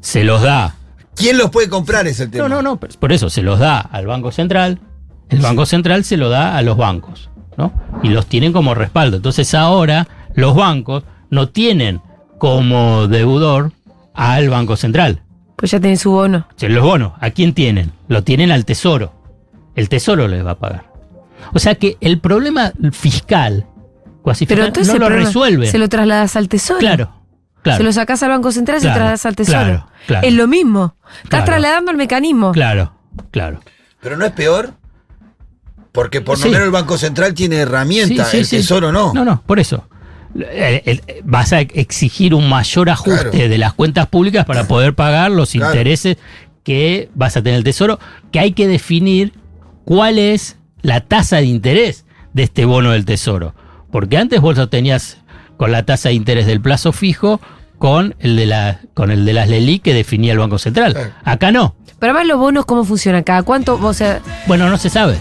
se los da.
¿Quién los puede comprar? Es el tema.
No, no, no, por eso se los da al Banco Central. El Banco Central se lo da a los bancos, ¿no? Y los tienen como respaldo. Entonces ahora los bancos no tienen como deudor al Banco Central.
Pues ya tienen su bono.
Los bonos, ¿a quién tienen? Lo tienen al Tesoro. El Tesoro les va a pagar. O sea que el problema fiscal, cuasi
Pero
fiscal,
entonces
no lo
problema-
resuelve.
Se lo trasladas al tesoro.
Claro, claro.
Se lo sacás al Banco Central y se lo
Claro,
trasladas al tesoro.
claro, claro.
Es lo mismo. Estás
Claro.
trasladando el mecanismo.
Claro, claro.
Pero no es peor. Porque por
Sí.
lo menos el Banco Central tiene herramientas,
Sí, sí,
el
sí.
Tesoro no.
No, no, por eso. Vas a exigir un mayor ajuste
Claro.
de las cuentas públicas para poder pagar los
Claro.
intereses que vas a tener el Tesoro, que hay que definir cuál es la tasa de interés de este bono del Tesoro. Porque antes vos lo tenías con la tasa de interés del plazo fijo con el de, la, con el de las LELI que definía el Banco Central. Acá no.
Pero además los bonos, ¿cómo funciona acá? ¿Cuánto? O sea,
Bueno, no se sabe.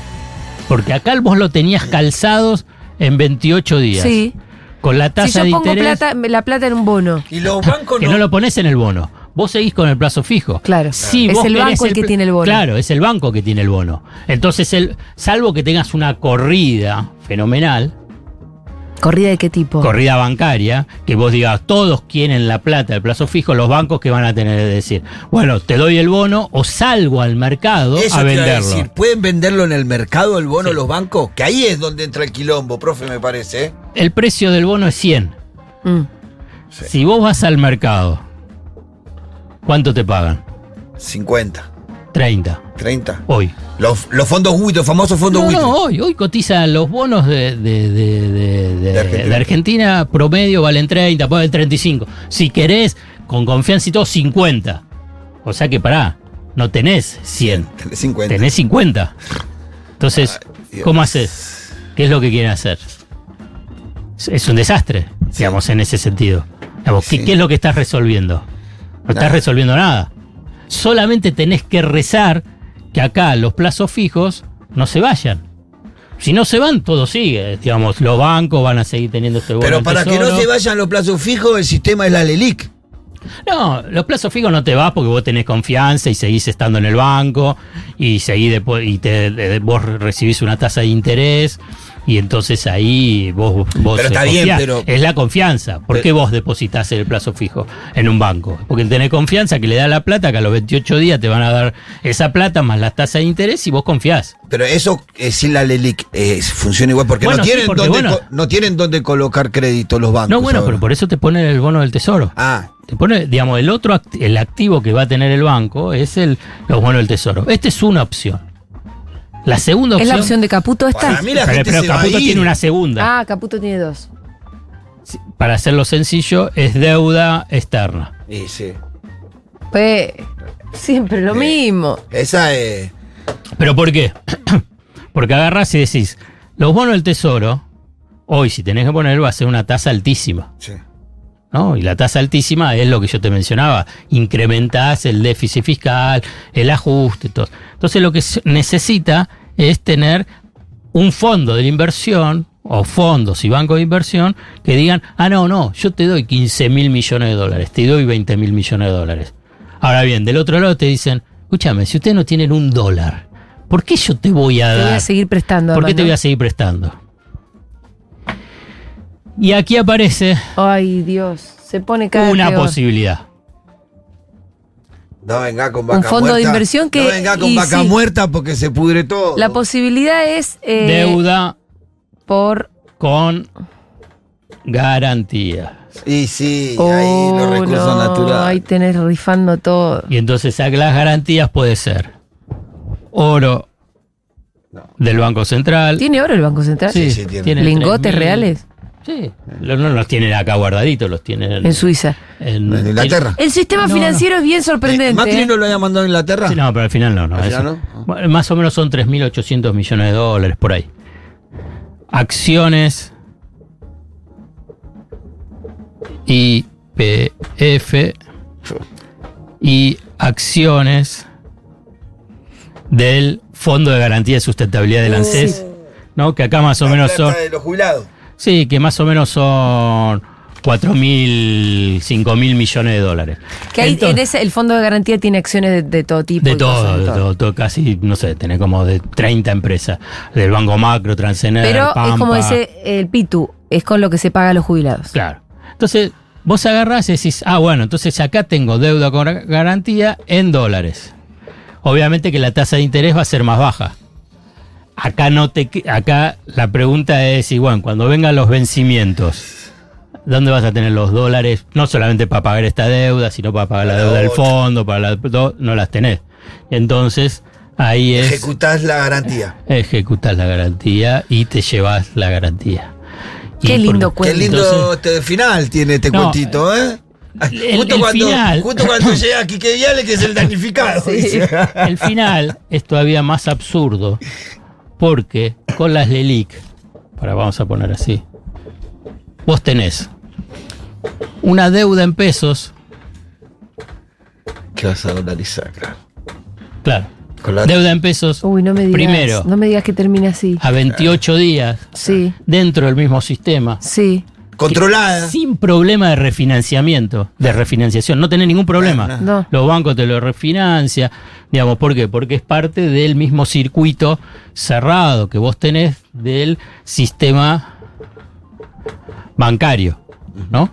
Porque acá vos lo tenías calzados en 28 días.
sí.
Con la tasa
Si yo
de
pongo
interés
plata, la plata en un bono.
Y los bancos
que no lo pones en el bono. Vos seguís con el plazo fijo.
Claro.
Si
Es
vos
el banco el que
pl-
tiene el bono.
Claro, es el banco que tiene el bono. Entonces, el, salvo que tengas una corrida fenomenal,
¿Corrida de qué tipo?
corrida bancaria, que vos digas, todos quieren la plata del plazo fijo, los bancos que van a tener que decir, bueno, te doy el bono o salgo al mercado
Eso
a
te iba
venderlo.
decir, ¿pueden venderlo en el mercado el bono
Sí.
los bancos? Que ahí es donde entra el quilombo, profe, me parece. ¿eh?
El precio del bono es 100.
Mm.
Sí.
Si vos vas al mercado, ¿cuánto te pagan?
50,
30.
30.
Hoy.
Los, los fondos buitres, los famosos fondos
No, no, hoy, hoy cotizan los bonos de, de- de- de-
Argentina.
de Argentina, promedio valen 30, pueden 35. Si querés, con confianza y todo, 50. O sea que pará, no tenés 100,
Tenés 50.
tenés 50. Entonces. ¿cómo haces? ¿Qué es lo que quieren hacer? Es- Es un desastre, digamos, en ese sentido. Digamos, ¿qué,
Sí.
qué es lo que estás resolviendo? No estás resolviendo nada. Solamente tenés que rezar que acá los plazos fijos no se vayan. Si no se van, todo sigue. Digamos, los bancos van a seguir teniendo este bono
Pero para que no se vayan los plazos fijos, el sistema es la LELIC.
No, los plazos fijos no te vas porque vos tenés confianza y seguís estando en el banco y seguís después y te, de- vos recibís una tasa de interés y entonces ahí vos, vos
Pero está bien, pero-
es la confianza. ¿Por
Pero-
qué vos depositas el plazo fijo en un banco? Porque tenés confianza que le da la plata, que a los 28 días te van a dar esa plata más las tasas de interés y vos confiás.
Pero eso eh, sin la LELIC eh, funciona igual, porque,
Bueno,
no,
sí,
tienen
porque,
dónde
bueno.
no tienen dónde colocar crédito los bancos.
No, bueno,
ahora.
pero por eso te ponen el bono del tesoro.
Ah,
Te pone, digamos, el otro act- el activo que va a tener el banco es el los bonos del tesoro. Esta es una opción. La segunda
¿Es
opción.
la opción de Caputo esta?
Para mí la
pero
gente
pero
se va a
Caputo
ir.
tiene una segunda.
Ah, Caputo tiene dos.
Para hacerlo sencillo, es deuda externa.
y sí.
Pues, siempre lo
Eh.
mismo.
Esa es.
¿Pero por qué? Porque agarras y decís, los bonos del tesoro, hoy si tenés que poner va a ser una tasa altísima.
sí.
¿No? Y la tasa altísima es lo que yo te mencionaba. Incrementás el déficit fiscal, el ajuste, todo. Entonces lo que necesita es tener un fondo de la inversión o fondos y bancos de inversión que digan, ah, no, no, yo te doy 15 mil millones de dólares, te doy 20 mil millones de dólares. Ahora bien, del otro lado te dicen, escúchame, si ustedes no tienen un dólar, ¿por qué yo te voy a
Te
dar?
voy a seguir prestando.
¿Por qué te voy a seguir prestando? Y aquí aparece
Ay, Dios. Se pone cada
una
peor.
posibilidad.
No venga con vaca
Un fondo de
muerta.
inversión que-
No venga con
y
vaca
sí.
muerta porque se pudre todo.
La posibilidad es eh,
Deuda
por.
con garantía.
Y sí, ahí los
Oh,
recursos
no,
naturales.
Ahí tenés rifando todo.
Y entonces las garantías puede ser oro del Banco Central.
¿Tiene oro el Banco Central?
Sí,
Sí, sí, tiene.
¿Lingotes
3.000.
reales?
Sí, no los tienen acá guardaditos, los tienen
En Suiza.
en-
En Inglaterra.
El sistema
No,
financiero es bien sorprendente.
¿Macri
¿eh?
no lo había mandado a Inglaterra?
Sí, no, pero al final no. no,
¿Al final no?
Más o menos son 3.800 millones de dólares por ahí. Acciones IPF y acciones del Fondo de Garantía de Sustentabilidad del ANSES, ¿no? Que acá más o
La
menos son...
de los jubilados.
Sí, que más o menos son 4.000, 5.000 millones de dólares.
Que ahí
Entonces-
en ese, el fondo de garantía tiene acciones de, de todo tipo.
de todo, de todo, todo, casi, no sé, tenés como de 30 empresas. Del Banco Macro, Transener,
Pero es como dice el Pitu, es con lo que se paga a los jubilados.
Claro. Entonces, vos agarrás y decís, ah, bueno, entonces acá tengo deuda con gar- garantía en dólares. Obviamente que la tasa de interés va a ser más baja. Acá no te acá la pregunta es, bueno, cuando vengan los vencimientos, ¿dónde vas a tener los dólares? No solamente para pagar esta deuda, sino para pagar la deuda del fondo, para la no las tenés. Entonces, ahí es
Ejecutás la garantía.
ejecutas la garantía y te llevas la garantía.
Qué lindo
por-
Qué
Cuento.
lindo
Entonces-
este final tiene este
No,
cuentito, ¿eh?
el-
justo,
el
cuando,
final.
justo cuando llega Quique Viale, que es el damnificado. dice.
El final es todavía más absurdo porque con las LELIC, para vamos a poner así, vos tenés una deuda en pesos,
¿Qué vas a dolarizar, claro?
claro,
Con la-
deuda en pesos
Uy, no me digas.
Primero.
No me digas que termina así.
a 28 días
Sí,
dentro del mismo sistema.
sí.
Controlada.
Sin problema de refinanciamiento, de refinanciación, no tenés ningún problema.
No.
Los bancos te lo refinancian, digamos, ¿por qué? Porque es parte del mismo circuito cerrado que vos tenés del sistema bancario, ¿no?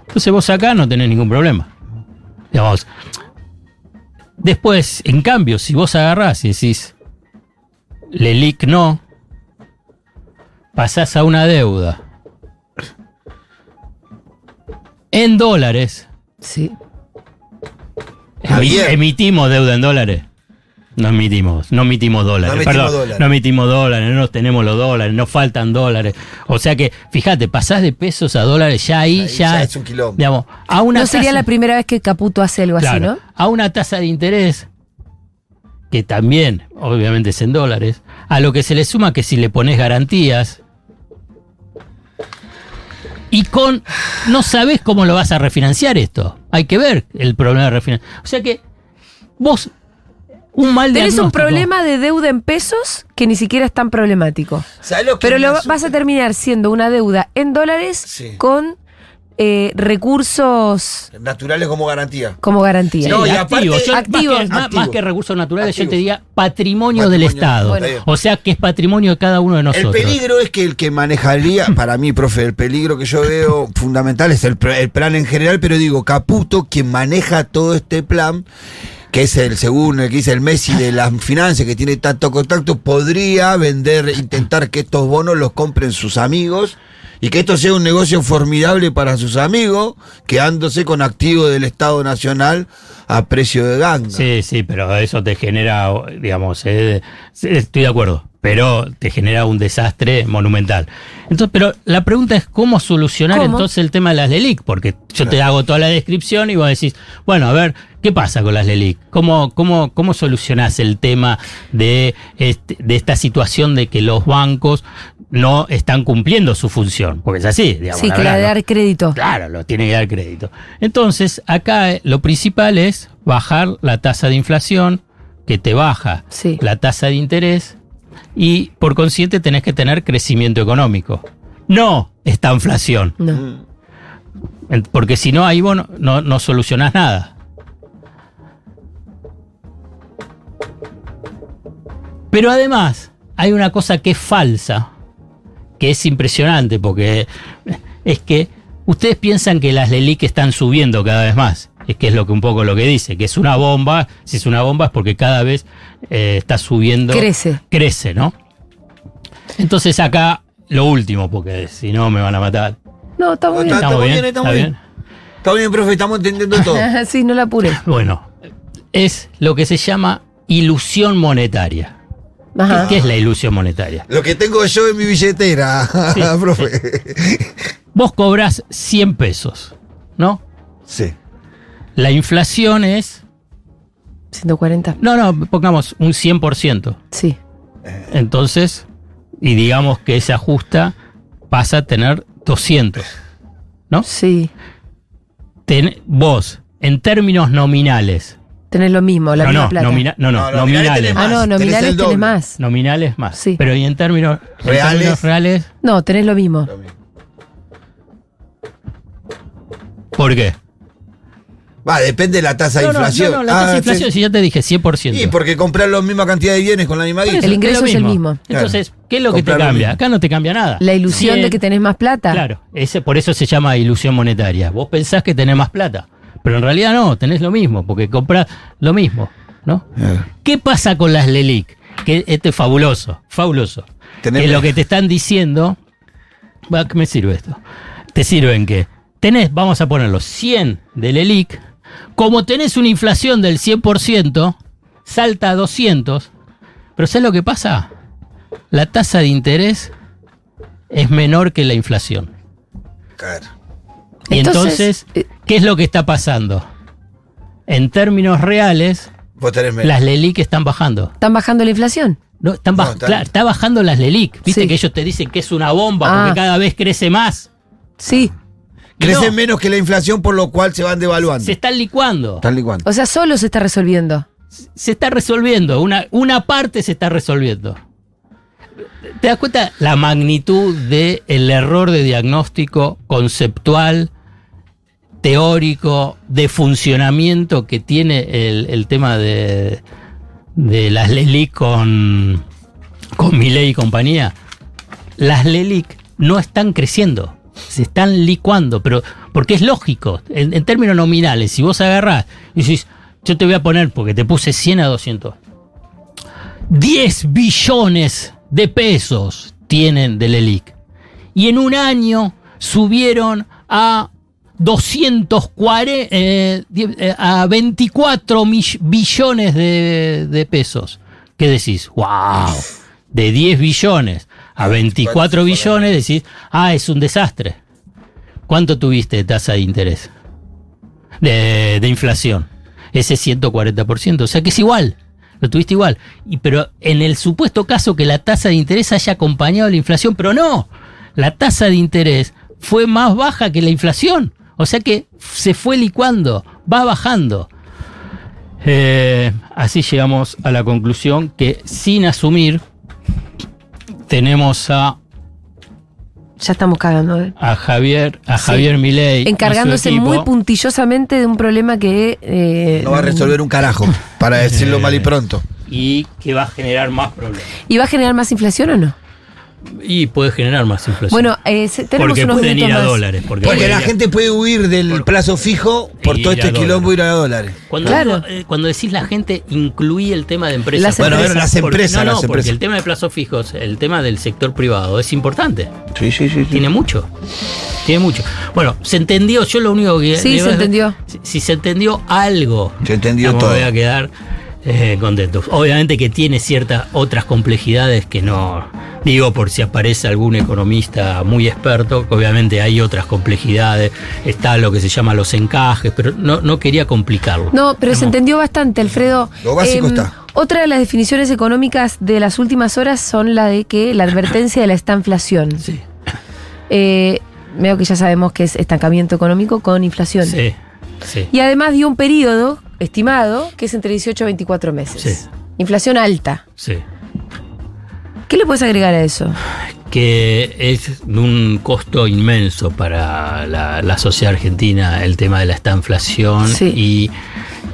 Entonces vos acá no tenés ningún problema. Digamos, después, en cambio, si vos agarrás y decís, LELIC no, pasás a una deuda en dólares,
Sí.
Emi- emitimos deuda en dólares. No emitimos, no emitimos dólares.
No emitimos
perdón,
dólares.
no emitimos dólares, no tenemos los dólares, no faltan dólares. O sea que, fíjate, pasás de pesos a dólares, ya ahí,
Ahí
ya,
ya es un quilombo.
Digamos, a una
no sería la primera vez que Caputo hace algo
claro,
así, ¿no?
A una tasa de interés, que también, obviamente, es en dólares, a lo que se le suma que si le pones garantías. Y con. No sabes cómo lo vas a refinanciar esto. Hay que ver el problema de refinanciar. O sea que. Vos. Un mal
Tenés un problema de deuda en pesos que ni siquiera es tan problemático.
¿Sabés lo que
Pero lo vas a terminar siendo una deuda en dólares
Sí.
con eh, recursos
Naturales como garantía.
como garantía.
No, y
activos.
aparte-
Yo,
Activos.
Más, que, más-
Activos.
más que recursos naturales, yo te diría patrimonio, del. Estado.
Bueno.
O sea que es patrimonio de cada uno de
El
nosotros.
peligro es que el que manejaría, para mí, profe, el peligro que yo veo fundamental es el, el plan en general, pero digo, Caputo, quien maneja todo este plan, que es el, según el que dice el Messi de las finanzas, que tiene tanto contacto, podría vender, intentar que estos bonos los compren sus amigos y que esto sea un negocio formidable para sus amigos, quedándose con activos del Estado Nacional a precio de ganga.
Sí, sí, pero eso te genera, digamos, eh, sí, estoy de acuerdo, pero te genera un desastre monumental. Entonces, pero la pregunta es cómo solucionar
¿Cómo?
entonces el tema de las LELIC, porque yo te hago toda la descripción y vos decís, bueno, a ver, ¿qué pasa con las LELIC? ¿Cómo, cómo, cómo solucionás el tema de, este- de esta situación de que los bancos no están cumpliendo su función? Porque es así, digamos.
sí, que la de
¿no?
dar crédito.
Claro, lo tiene que dar crédito. Entonces, acá eh, lo principal es bajar la tasa de inflación, que te baja
Sí.
la tasa de interés, y por consiguiente tenés que tener crecimiento económico. No esta inflación,
No.
Porque si no, ahí vos no, no, no solucionás nada. Pero además, hay una cosa que es falsa, que es impresionante, porque es que ustedes piensan que las LELIC están subiendo cada vez más. Es que es lo que un poco lo que dice, que es una bomba. Si es una bomba es porque cada vez eh, está subiendo.
Crece.
Crece, ¿no? Entonces acá lo último, porque si no me van a matar.
No, está muy
No,
bien.
está-
¿Estamos
bien, estamos bien. Está bien, profe, estamos entendiendo todo.
sí, no la apure.
Bueno, es lo que se llama ilusión monetaria.
Ajá.
¿Qué es la ilusión monetaria?
Lo que tengo yo en mi billetera,
Sí.
profe.
Vos cobrás 100 pesos, ¿no?
Sí.
La inflación es,
140.
no, no, pongamos un 100%.
Sí.
Entonces, y digamos que se ajusta, pasa a tener 200, ¿no?
Sí.
Ten- vos, en términos nominales,
Tenés lo mismo, la
no,
misma
no,
plata.
nomina- no, no,
No, nominales
nominales.
tenés
ah, no, nominales tenés más.
Nominales más.
Sí.
Pero y en términos en
Reales.
términos reales,
No, tenés lo mismo.
¿por qué?
Va, depende de la tasa de
No,
inflación.
no, no, la tasa de
Ah,
inflación,
sí.
si ya te dije 100%.
Y porque comprar la misma cantidad de bienes con la misma
El ingreso
lo
es el mismo.
Entonces, ¿qué es lo que te cambia? Acá no te cambia nada.
La ilusión de que tenés más plata.
Claro, ese, por eso se llama ilusión monetaria. Vos pensás que tenés más plata, pero en realidad no, tenés lo mismo, porque comprás lo mismo, ¿no?
Eh,
¿Qué pasa con las LELIC? Que este es fabuloso, fabuloso.
Tenés-
Que lo que te están diciendo, va, ¿qué me sirve esto? Te sirven que tenés, vamos a ponerlo, 100 de LELIC, como tenés una inflación del 100%, salta a 200, pero ¿sabes lo que pasa? La tasa de interés es menor que la inflación.
claro.
Y
Entonces,
entonces,
eh,
¿qué es lo que está pasando? En términos reales, las LELIC están bajando.
¿Están bajando la inflación?
No, están
No,
baj-
está-
claro, está bajando las LELIC. Viste
Sí.
que ellos te dicen que es una bomba
Ah.
porque cada vez crece más.
Sí.
Crecen
no,
menos que la inflación, por lo cual se van devaluando.
se están licuando.
Están licuando.
O sea, solo se está resolviendo.
Se está resolviendo. Una, una parte se está resolviendo. ¿Te das cuenta la magnitud del error de diagnóstico conceptual, teórico, de funcionamiento que tiene el, el tema de, de las LELIC con, con Milei y compañía? Las LELIC no están creciendo, se están licuando, pero porque es lógico, en, términos nominales, si vos agarrás y decís, yo te voy a poner, porque te puse 100 a 200, 10 billones de pesos tienen del ELIC. Y en un año subieron a 240, eh, eh, a 24 mill- billones de, de pesos. ¿Qué decís? ¡Wow! De 10 billones a 24 billones decís, ah, es un desastre. ¿Cuánto tuviste de tasa de interés? De, de inflación. Ese 140%. O sea que es igual. Lo tuviste igual. Y, pero en el supuesto caso que la tasa de interés haya acompañado la inflación, pero no. La tasa de interés fue más baja que la inflación. O sea que se fue licuando, va bajando. Eh, así llegamos a la conclusión que sin asumir tenemos a,
Ya estamos cagando. ¿eh?
a Javier, a
Sí.
Javier Milei
Encargándose
equipo.
muy puntillosamente de un problema que. eh,
No va a resolver un carajo, para decirlo mal y pronto.
y que va a generar más problemas.
¿Y va a generar más inflación o no?
Y puede generar más inflación.
Bueno, eh, tenemos
porque
unos
pueden ir a
más.
dólares. Porque,
Porque la
pueden ir a-
gente puede huir del
Por-
plazo fijo por todo este quilombo ir a dólares.
Cuando,
Claro.
digo, eh, cuando decís la gente, incluí el tema de empresas.
Las
Bueno, a ver,
empresas.
las
Porque-
empresas,
no, no,
las
porque
empresas.
el tema de plazos fijos, el tema del sector privado es importante.
Sí, sí, sí. sí.
Tiene mucho. Tiene mucho. Bueno, se entendió. Yo lo único que.
Sí, se entendió.
Si, si se entendió algo.
Se entendió todo.
voy a quedar eh, contento. Obviamente que tiene ciertas otras complejidades que no. Digo, por si aparece algún economista muy experto, obviamente hay otras complejidades. Está lo que se llama los encajes, pero no, no quería complicarlo.
No, pero se entendió bastante, Alfredo.
Lo básico está.
Otra de las definiciones económicas de las últimas horas son la de que la advertencia de la estanflación.
Sí,
Eh, veo que ya sabemos que es estancamiento económico con inflación.
sí, sí.
Y además dio un periodo estimado que es entre 18 y 24 meses.
Sí.
Inflación alta.
sí.
¿Qué le puedes agregar a eso?
que es un costo inmenso para la, la sociedad argentina el tema de la estanflación
Sí.
y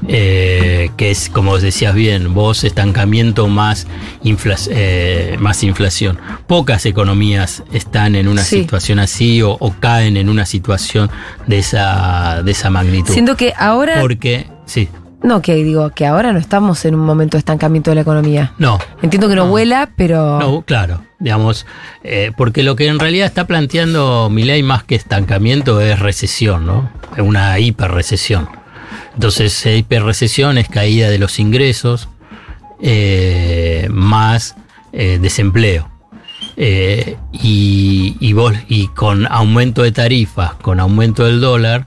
eh, que es, como decías bien, vos estancamiento más, infla- eh, más inflación. Pocas economías están en una
Sí.
situación así o, o caen en una situación de esa, de esa magnitud.
Siento que ahora.
Porque, sí,
No, que digo, que ahora no estamos en un momento de estancamiento de la economía.
no,
Entiendo que no, vuela, pero.
No, claro, digamos, eh, porque lo que en realidad está planteando Milei más que estancamiento es recesión, ¿no? Es Una hiperrecesión. Entonces, hiperrecesión es caída de los ingresos eh, más eh, desempleo. Y, y vos, y con aumento de tarifas, con aumento del dólar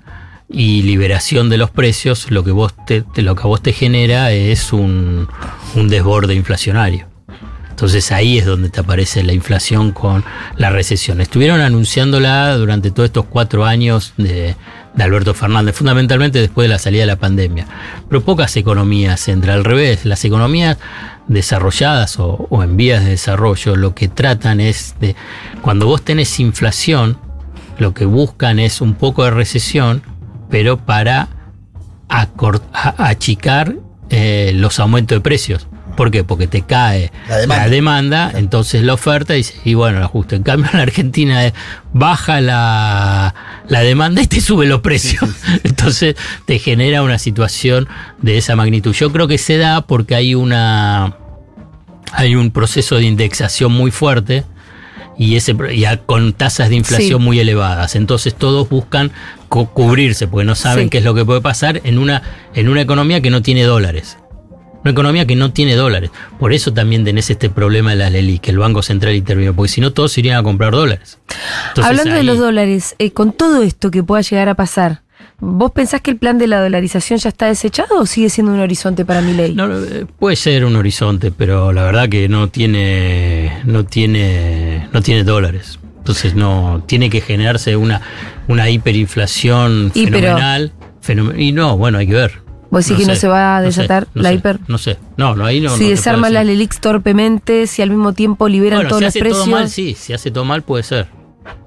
y liberación de los precios, lo que, vos te, lo que a vos te genera es un, un desborde inflacionario. Entonces ahí es donde te aparece la inflación con la recesión. Estuvieron anunciándola durante todos estos cuatro años de, Alberto Fernández, fundamentalmente después de la salida de la pandemia. Pero pocas economías entran al revés. Las economías desarrolladas o en vías de desarrollo lo que tratan es de, cuando vos tenés inflación, lo que buscan es un poco de recesión, pero para achicar eh, los aumentos de precios. ¿Por qué? Porque te cae
La demanda.
demanda, entonces la oferta dice, y bueno, el ajuste. En cambio, en la Argentina es, baja la, la demanda y te sube los precios. Entonces te genera una situación de esa magnitud. Yo creo que se da porque hay una hay un proceso de indexación muy fuerte y ese y a- con tasas de inflación
Sí.
muy elevadas. Entonces todos buscan cubrirse porque no saben
Sí.
qué es lo que puede pasar en una en una economía que no tiene dólares. Una economía que no tiene dólares. Por eso también tenés este problema de la LELI, que el Banco Central intervino, porque si no todos irían a comprar dólares. Entonces,
Hablando de los dólares, eh, con todo esto que pueda llegar a pasar, ¿vos pensás que el plan de la dolarización ya está desechado o sigue siendo un horizonte para mi ley?
No, eh, puede ser un horizonte, pero la verdad que no tiene, no tiene, no tiene dólares. Entonces no tiene que generarse una, una hiperinflación
Y, pero-
fenomenal. fenomen- y no, bueno, hay que ver.
¿Vos decís que no se va a
no sé,
desatar
no
la
sé,
hiper?
No sé, no, no, ahí no. no
si desarman las. LELIX torpemente, si al mismo tiempo liberan
Bueno,
todos
si
los
hace
precios.
todo mal, sí, si hace todo mal puede ser.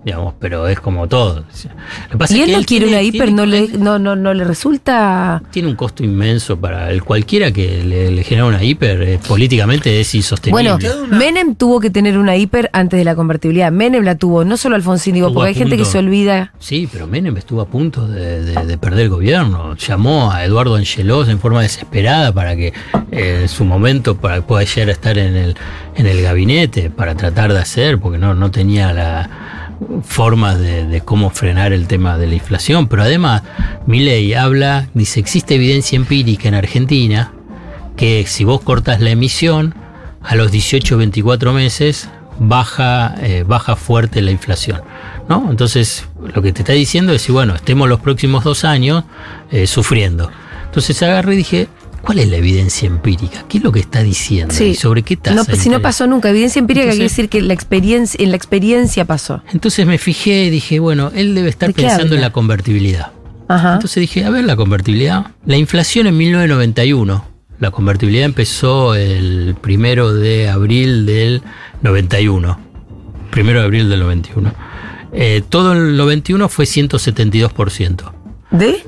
Digamos, pero es como todo. Lo que pasa
y
es
él no quiere
tiene-
una hiper,
tiene-
no le, no, no, no le resulta.
tiene un costo inmenso para el cualquiera que le, le genera una hiper, eh, políticamente es insostenible.
Bueno, Menem tuvo que tener una hiper antes de la convertibilidad. Menem la tuvo, no solo Alfonsín, digo, porque hay gente que se olvida.
Sí, pero Menem estuvo a punto de, de- de perder el gobierno. Llamó a Eduardo Angelos en forma desesperada para que eh, en su momento para pueda llegar a estar en el, en el gabinete para tratar de hacer, porque no, no tenía la formas de, cómo frenar el tema de la inflación. Pero además, Milei habla, dice, existe evidencia empírica en Argentina que si vos cortas la emisión, a los 18 o 24 meses baja, eh, baja fuerte la inflación. ¿no? Entonces, lo que te está diciendo es, si bueno, estemos los próximos dos años eh, sufriendo. Entonces agarré y dije, ¿cuál es la evidencia empírica? ¿Qué es lo que está diciendo?
Sí.
¿Y sobre qué tasa?
No,
de
si no pasó nunca. Evidencia empírica
Entonces-
quiere decir que la experiencia, en la experiencia pasó.
Entonces me fijé y dije, bueno, él debe estar
¿De qué
pensando en la convertibilidad.
Ajá.
Entonces dije, a ver la convertibilidad. La inflación en 1991. La convertibilidad empezó el primero de abril del 91. Primero de abril del 91. Eh, todo el 91 fue 172%
¿De?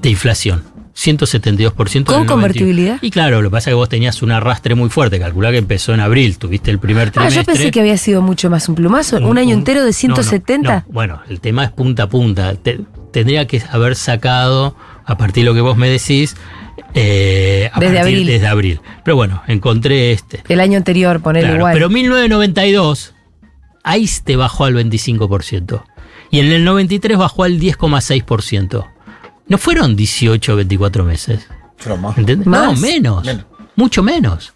De inflación. 172%
¿Con
en el 91.
convertibilidad?
Y claro, lo que pasa es que vos tenías un arrastre muy fuerte. Calculá que empezó en abril. Tuviste el primer
Ah,
trimestre.
yo pensé que había sido mucho más un plumazo. Un, año entero de
no, no,
170.
no. Bueno, el tema es punta a punta. Te- tendría que haber sacado, a partir de lo que vos me decís, eh, a
Desde
partir-
abril.
desde abril. Pero bueno, encontré este.
El año anterior,
Claro,
igual.
pero 1992, ahí te bajó al 25%. Y en el 93 bajó al 10,6%. No fueron 18 o 24 meses.
Pero más.
¿Entendés?
¿Más?
No, menos,
Menos.
Mucho menos.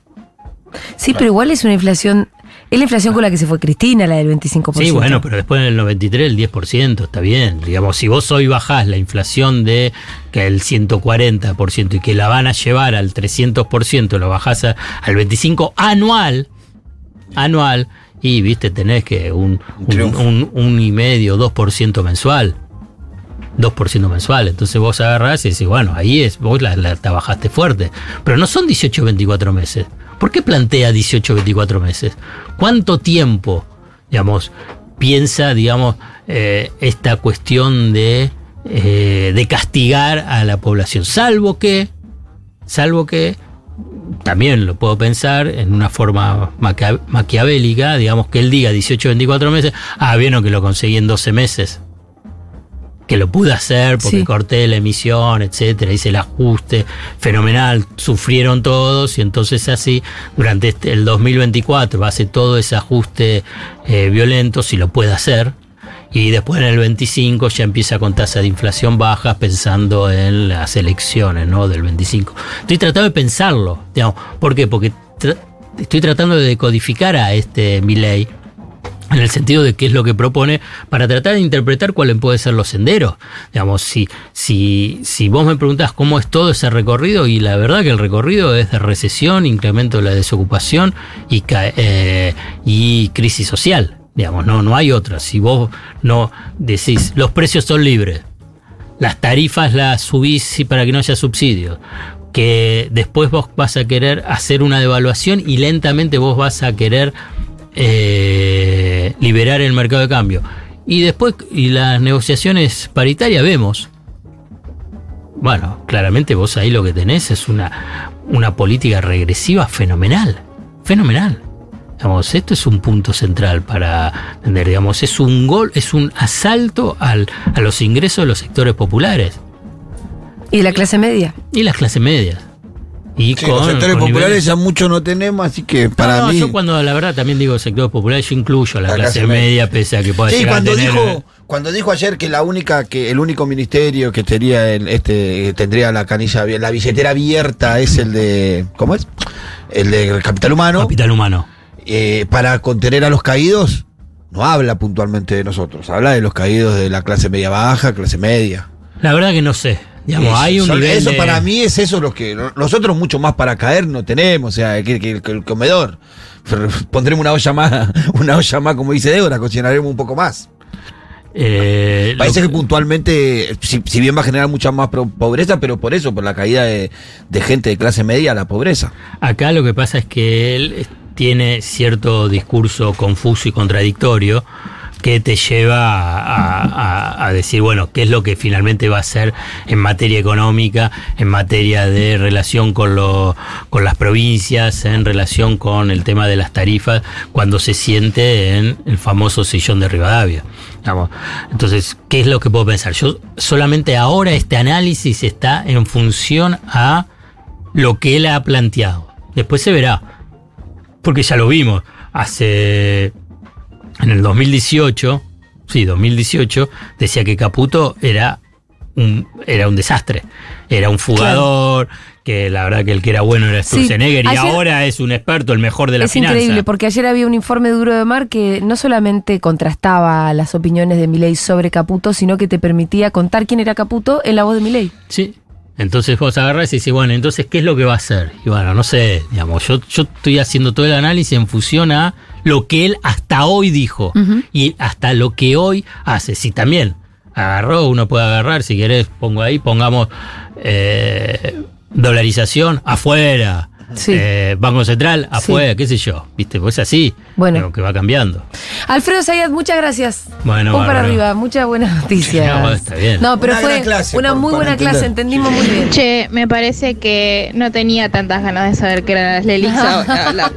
sí, pero igual es una inflación. Es la inflación con la que se fue Cristina, la del 25%.
Sí, bueno, pero después en el 93 el 10%, está bien. Digamos, si vos hoy bajás la inflación de que el 140% y que la van a llevar al 300%, lo bajás a- al 25% anual, anual, y viste, tenés que un, un,
triunfo.
un, un y medio, 2% mensual. 2% mensual. Entonces vos agarrás y decís, bueno, ahí es, vos la, la bajaste fuerte. Pero no son 18 o 24 meses. ¿Por qué plantea 18 o 24 meses? ¿Cuánto tiempo, digamos, piensa, digamos, eh, esta cuestión de, eh, de castigar a la población? Salvo que, Salvo que también lo puedo pensar en una forma maquia- maquiavélica, digamos que él diga 18, 24 meses, ah, vieron que lo conseguí en 12 meses. Que lo pude hacer porque
Sí.
corté la emisión, etcétera, hice el ajuste, fenomenal, sufrieron todos y entonces así, durante este- el 2024 hace todo ese ajuste eh, violento, si lo puede hacer, y después en el 25 ya empieza con tasa de inflación bajas pensando en las elecciones ¿no? del 25. Estoy tratando de pensarlo, digamos. ¿Por qué? Porque tra- estoy tratando de decodificar a este Milley en el sentido de qué es lo que propone para tratar de interpretar cuáles pueden ser los senderos. Digamos, si, si, si vos me preguntás cómo es todo ese recorrido, y la verdad que el recorrido es de recesión, incremento de la desocupación y, eh, y crisis social. Digamos, no, no hay otra. Si vos no decís, los precios son libres, las tarifas las subís para que no haya subsidios, que después vos vas a querer hacer una devaluación y lentamente vos vas a querer eh, liberar el mercado de cambio. Y después, y las negociaciones paritarias vemos. Bueno, claramente vos ahí lo que tenés es una, una política regresiva fenomenal. Fenomenal. Digamos, esto es un punto central para entender, digamos, es un gol, es un asalto al, a los ingresos de los sectores populares
Y la clase media.
y las clases medias. Y
Sí, los sectores
con
populares
niveles-
ya mucho no tenemos, así que para
No, no,
mí.
yo cuando la verdad también digo sectores populares, yo incluyo a la,
La
clase,
clase
media,
media.
pese a que pueda
Sí,
llegar
cuando
a tener.
dijo, cuando dijo ayer que la única, que el único ministerio que el, este, tendría la canilla, la billetera abierta es el de, ¿cómo es? El de capital humano.
Capital humano.
eh, para contener a los caídos, no habla puntualmente de nosotros, habla de los caídos de la clase media baja, clase media.
La verdad que no sé. Digamos,
Eso,
hay un
son-
nivel
eso
de-
para mí es eso lo que nosotros mucho más para caer no tenemos, o sea, que, que- que el comedor. Pondremos una olla más, una olla más, como dice Débora, cocinaremos un poco más.
eh,
Parece
que-
que puntualmente, si, si bien va a generar mucha más pobreza, pero por eso, por la caída de, de gente de clase media a la pobreza.
Acá lo que pasa es que él tiene cierto discurso confuso y contradictorio que te lleva a, decir, bueno, qué es lo que finalmente va a hacer en materia económica, en materia de relación con, lo- con las provincias, en relación con el tema de las tarifas, cuando se siente en el famoso sillón de Rivadavia. Entonces, ¿qué es lo que puedo pensar? Yo solamente ahora este análisis está en función a lo que él ha planteado. Después se verá porque ya lo vimos hace en el 2018, sí, 2018 decía que Caputo era un era un desastre, era un fugador, que la verdad que el que era bueno era
Sí,
Sturzenegger y ahora es un experto, el mejor de la
es
finanza.
increíble porque ayer había un informe duro de Mar que no solamente contrastaba las opiniones de Milei sobre Caputo, sino que te permitía contar quién era Caputo en la voz de Milei.
Sí. Entonces vos agarrás y decís, bueno, entonces, ¿qué es lo que va a hacer? Y bueno, no sé, digamos, yo, yo estoy haciendo todo el análisis en función a lo que él hasta hoy dijo y hasta lo que hoy hace. Si también agarró, uno puede agarrar, si querés, pongo ahí, pongamos eh, dolarización afuera,
Sí.
eh, Banco Central afuera, qué sé yo, ¿viste? Pues así,
Bueno.
que va cambiando.
Alfredo Sayat, muchas gracias.
Bueno,
Pum para arriba, muchas buenas noticias.
No, está bien.
No, pero
Una
fue
clase,
una
por-
muy buena
entender.
clase, entendimos muy bien.
Che, me parece que no tenía tantas ganas de saber qué eran las ahora. la.